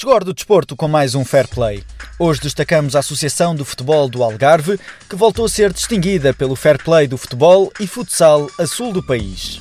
Chegou do desporto com mais um Fair Play. Hoje destacamos a Associação do Futebol do Algarve, que voltou a ser distinguida pelo Fair Play do futebol e futsal a sul do país.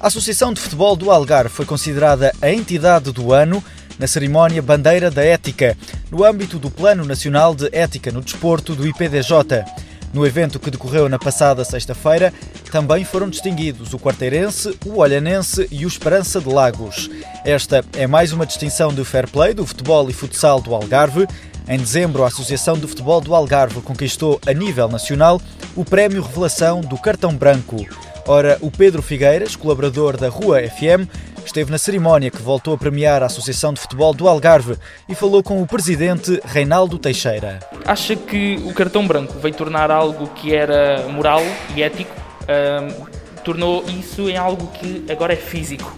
A Associação de Futebol do Algarve foi considerada a entidade do ano na cerimónia Bandeira da Ética, no âmbito do Plano Nacional de Ética no Desporto do IPDJ. No evento que decorreu na passada sexta-feira, também foram distinguidos o Quarteirense, o Olhanense e o Esperança de Lagos. Esta é mais uma distinção do fair play do futebol e futsal do Algarve. Em dezembro, a Associação do Futebol do Algarve conquistou, a nível nacional, o Prémio Revelação do Cartão Branco. Ora, o Pedro Figueiras, colaborador da Rua FM, esteve na cerimónia que voltou a premiar a Associação de Futebol do Algarve e falou com o presidente Reinaldo Teixeira. Acha que o cartão branco veio tornar algo que era moral e ético, uh, tornou isso em algo que agora é físico,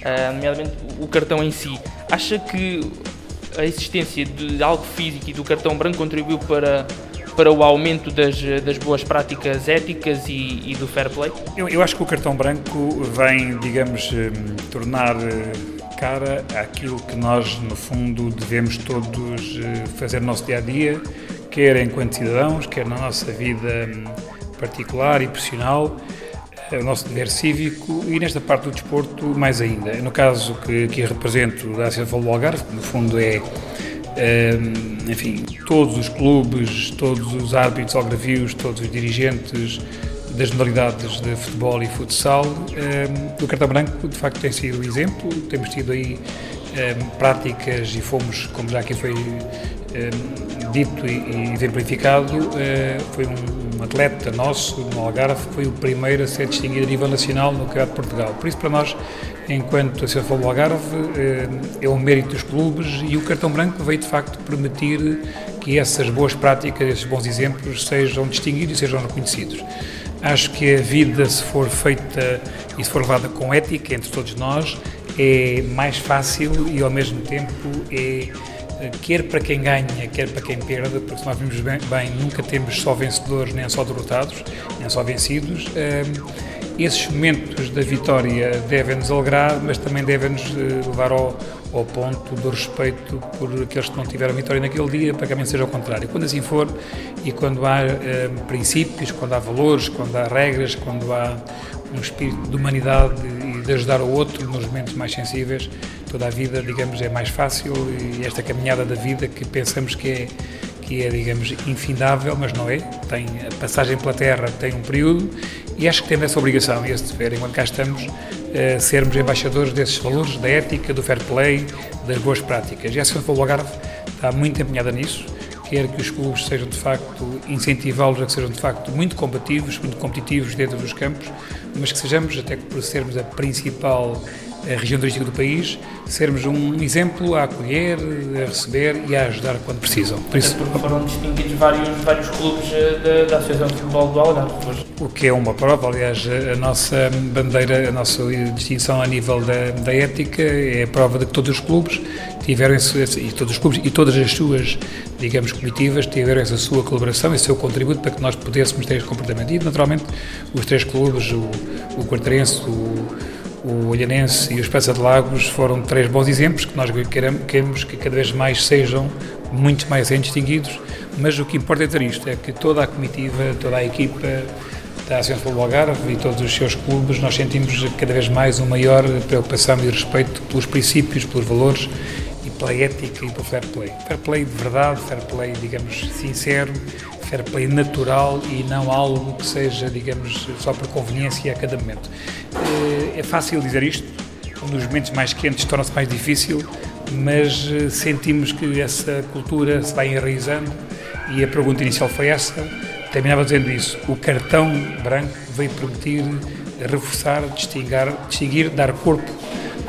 uh, nomeadamente o cartão em si. Acha que a existência de algo físico e do cartão branco contribuiu para para o aumento das, das boas práticas éticas e, e do fair play? Eu, eu, acho que o cartão branco vem, digamos, hum, tornar eh, cara àquilo que nós, no fundo, devemos todos eh, fazer no nosso dia a dia, quer enquanto cidadãos, quer na nossa vida hum, particular e profissional, eh, o nosso dever cívico e nesta parte do desporto mais ainda. No caso que aqui represento da Associação do Algarve, que no fundo é enfim, todos os clubes, todos os árbitros algravios, todos os dirigentes das modalidades de futebol e futsal, o cartão branco de facto tem sido o exemplo, temos tido aí práticas e fomos, como já aqui foi dito e, exemplificado, uh, foi um, atleta nosso no Algarve foi o primeiro a ser distinguido a nível nacional no Campeonato de Portugal. Por isso, para nós, enquanto Associação do Algarve, eh, é um mérito dos clubes e o cartão branco veio de facto permitir que essas boas práticas, esses bons exemplos sejam distinguidos e sejam reconhecidos. Acho que a vida, se for feita e se for levada com ética entre todos nós, é mais fácil e ao mesmo tempo é eh, quer para quem ganha, quer para quem perde, porque se nós vimos bem, bem nunca temos só vencedores, nem só derrotados, nem só vencidos. Um, esses momentos da vitória devem-nos alegrar, mas também devem-nos eh, levar ao, ao, ponto do respeito por aqueles que não tiveram vitória naquele dia, para que também seja ao contrário. Quando assim for, e quando há eh, princípios, quando há valores, quando há regras, quando há um espírito de humanidade e de ajudar o outro nos momentos mais sensíveis, toda a vida, digamos, é mais fácil e esta caminhada da vida que pensamos que é que é, digamos, infindável, mas não é. Tem, a passagem pela Terra tem um período e acho que temos essa obrigação e esse dever, enquanto cá estamos, uh, sermos embaixadores desses valores, da ética, do fair play, das boas práticas. E a Associação do Algarve está muito empenhada nisso, quer que os clubes sejam de facto, incentivá-los a que sejam de facto muito combativos, muito competitivos dentro dos campos, mas que sejamos, até por sermos a principal a região turística do país, sermos um exemplo a acolher, a receber e a ajudar quando precisam. Por isso, porque foram distinguidos vários, vários clubes eh, da, da Associação de Futebol do Algarve. O que é uma prova, aliás, a nossa bandeira, a nossa distinção a nível da, da ética é a prova de que todos os clubes tiveram e todos os clubes e todas as suas, digamos, comitivas tiveram essa sua colaboração, esse seu contributo para que nós pudéssemos ter esse comportamento. E, naturalmente, os três clubes, o, o Quartarense, o o Olhanense e o Espeça de Lagos foram três bons exemplos que nós queremos que cada vez mais sejam muito mais bem distinguidos, mas o que importa é ter isto, é que toda a comitiva, toda a equipa da Associação do Algarve e todos os seus clubes, nós sentimos cada vez mais uma maior preocupação e respeito pelos princípios, pelos valores e pela ética e pelo fair play. Fair play de verdade, fair play, digamos, sincero, fair play natural e não algo que seja, digamos, só por conveniência a cada momento. Eh, é fácil dizer isto, nos momentos mais quentes torna-se mais difícil, mas eh, sentimos que essa cultura se vai enraizando e a pergunta inicial foi essa. Terminava dizendo isso: o cartão branco veio permitir reforçar, distinguir, distinguir dar corpo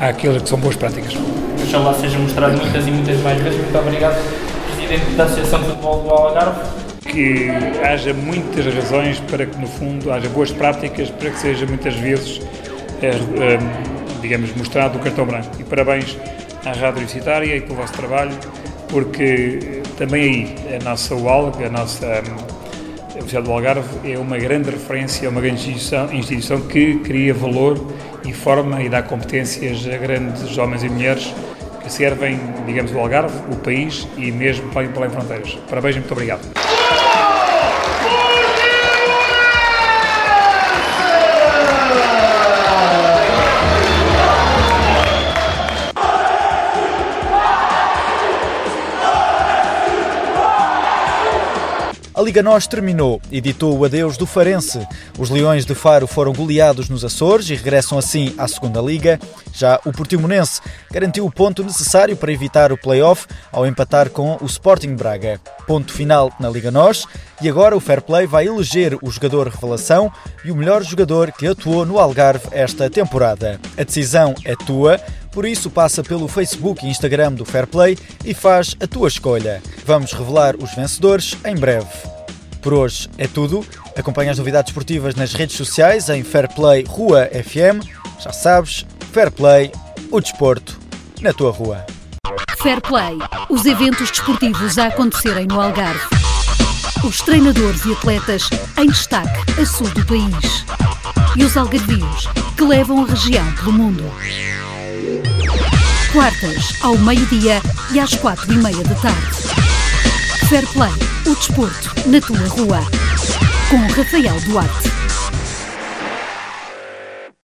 àquelas que são boas práticas. oxalá seja mostrado muitas e muitas mais vezes. Muito obrigado, Presidente da Associação de Futebol do Algarve. Que haja muitas razões para que, no fundo, haja boas práticas para que seja muitas vezes, é, é, digamos, mostrado o cartão branco. E parabéns à Rádio Universitária e pelo vosso trabalho, porque também aí a nossa UALG, a nossa a Universidade do Algarve, é uma grande referência, é uma grande instituição, instituição que cria valor e forma e dá competências a grandes homens e mulheres que servem, digamos, o Algarve, o país e mesmo para além fronteiras. Parabéns e muito obrigado. Liga Nós terminou e ditou o adeus do Farense. Os Leões de Faro foram goleados nos Açores e regressam assim à segunda Liga. Já o Portimonense garantiu o ponto necessário para evitar o play-off ao empatar com o Sporting Braga. Ponto final na Liga Nós e agora o Fair Play vai eleger o jogador revelação e o melhor jogador que atuou no Algarve esta temporada. A decisão é tua, por isso passa pelo Facebook e Instagram do Fair Play e faz a tua escolha. Vamos revelar os vencedores em breve. Por hoje é tudo. Acompanha as novidades esportivas nas redes sociais em Fair Play Rua FM. Já sabes, Fair Play, o desporto na tua rua. Fair Play, os eventos desportivos a acontecerem no Algarve. Os treinadores e atletas em destaque a sul do país. E os algarvios que levam a região pelo mundo. Quartas, ao meio-dia e às quatro e meia da tarde. Fair Play, o desporto na tua rua. Com Rafael Duarte.